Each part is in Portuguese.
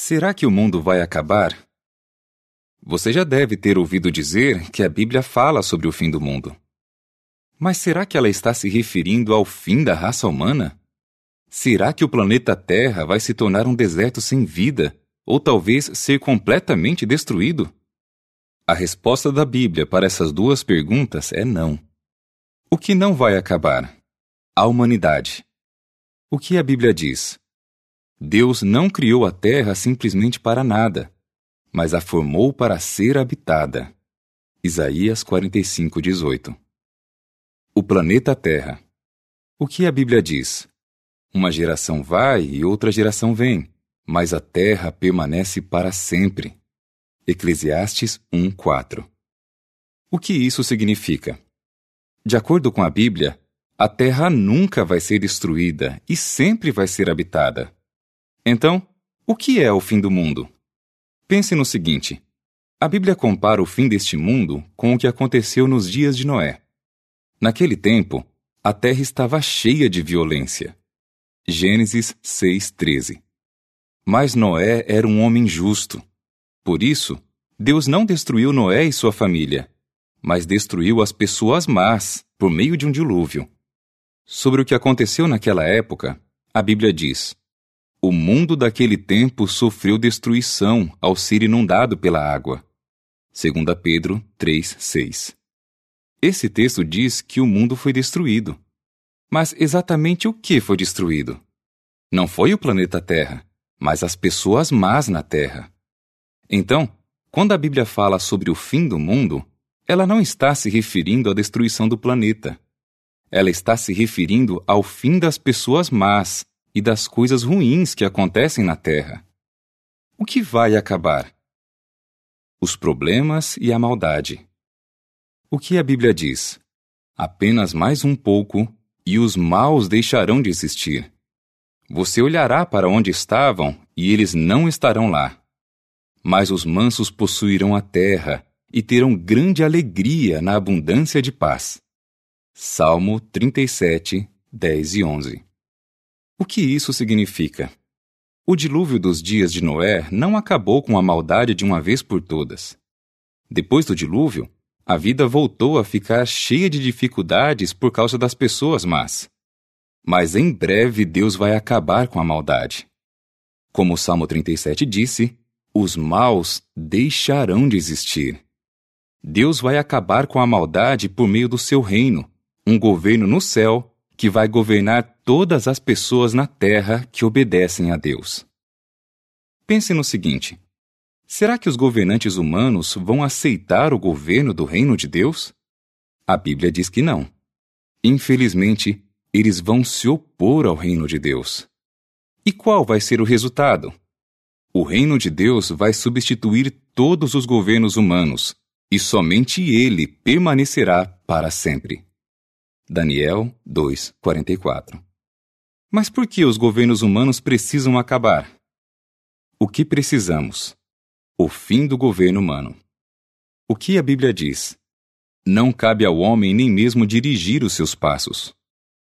Será que o mundo vai acabar? Você já deve ter ouvido dizer que a Bíblia fala sobre o fim do mundo. Mas será que ela está se referindo ao fim da raça humana? Será que o planeta Terra vai se tornar um deserto sem vida, ou talvez ser completamente destruído? A resposta da Bíblia para essas duas perguntas é não. O que não vai acabar? A humanidade. O que a Bíblia diz? Deus não criou a terra simplesmente para nada, mas a formou para ser habitada. Isaías 45, 18. O planeta Terra. O que a Bíblia diz? Uma geração vai e outra geração vem, mas a terra permanece para sempre. Eclesiastes 1, 4. O que isso significa? De acordo com a Bíblia, a terra nunca vai ser destruída e sempre vai ser habitada. Então, o que é o fim do mundo? Pense no seguinte: a Bíblia compara o fim deste mundo com o que aconteceu nos dias de Noé. Naquele tempo, a terra estava cheia de violência. Gênesis 6:13. Mas Noé era um homem justo. Por isso, Deus não destruiu Noé e sua família, mas destruiu as pessoas más por meio de um dilúvio. Sobre o que aconteceu naquela época, a Bíblia diz: o mundo daquele tempo sofreu destruição ao ser inundado pela água. 2 Pedro 3:6. Esse texto diz que o mundo foi destruído. Mas exatamente o que foi destruído? Não foi o planeta Terra, mas as pessoas más na Terra. Então, quando a Bíblia fala sobre o fim do mundo, ela não está se referindo à destruição do planeta. Ela está se referindo ao fim das pessoas más e das coisas ruins que acontecem na Terra. O que vai acabar? Os problemas e a maldade. O que a Bíblia diz? Apenas mais um pouco e os maus deixarão de existir. Você olhará para onde estavam e eles não estarão lá. Mas os mansos possuirão a terra e terão grande alegria na abundância de paz. Salmo 37, 10 e 11. O que isso significa? O dilúvio dos dias de Noé não acabou com a maldade de uma vez por todas. Depois do dilúvio, a vida voltou a ficar cheia de dificuldades por causa das pessoas más. Mas em breve Deus vai acabar com a maldade. Como o Salmo 37 disse, os maus deixarão de existir. Deus vai acabar com a maldade por meio do seu reino, um governo no céu que vai governar todas as pessoas na terra que obedecem a Deus. Pense no seguinte: será que os governantes humanos vão aceitar o governo do reino de Deus? A Bíblia diz que não. Infelizmente, eles vão se opor ao reino de Deus. E qual vai ser o resultado? O reino de Deus vai substituir todos os governos humanos, e somente ele permanecerá para sempre. Daniel 2:44. Mas por que os governos humanos precisam acabar? O que precisamos? O fim do governo humano. O que a Bíblia diz? Não cabe ao homem nem mesmo dirigir os seus passos.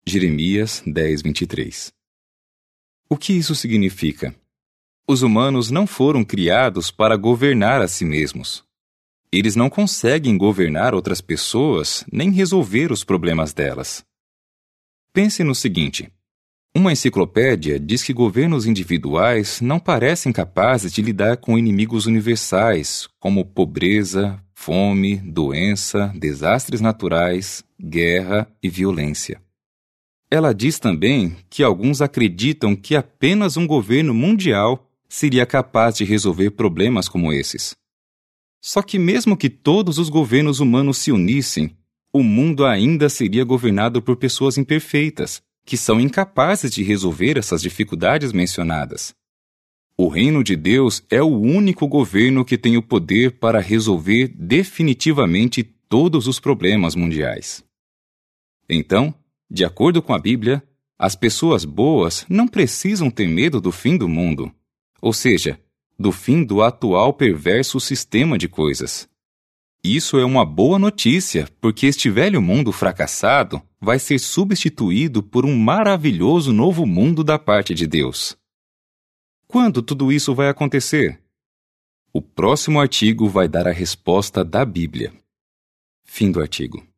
Jeremias 10:23. O que isso significa? Os humanos não foram criados para governar a si mesmos. Eles não conseguem governar outras pessoas nem resolver os problemas delas. Pense no seguinte: uma enciclopédia diz que governos individuais não parecem capazes de lidar com inimigos universais, como pobreza, fome, doença, desastres naturais, guerra e violência. Ela diz também que alguns acreditam que apenas um governo mundial seria capaz de resolver problemas como esses. Só que, mesmo que todos os governos humanos se unissem, o mundo ainda seria governado por pessoas imperfeitas, que são incapazes de resolver essas dificuldades mencionadas. O reino de Deus é o único governo que tem o poder para resolver definitivamente todos os problemas mundiais. Então, de acordo com a Bíblia, as pessoas boas não precisam ter medo do fim do mundo. Ou seja, do fim do atual perverso sistema de coisas. Isso é uma boa notícia, porque este velho mundo fracassado vai ser substituído por um maravilhoso novo mundo da parte de Deus. Quando tudo isso vai acontecer? O próximo artigo vai dar a resposta da Bíblia. Fim do artigo.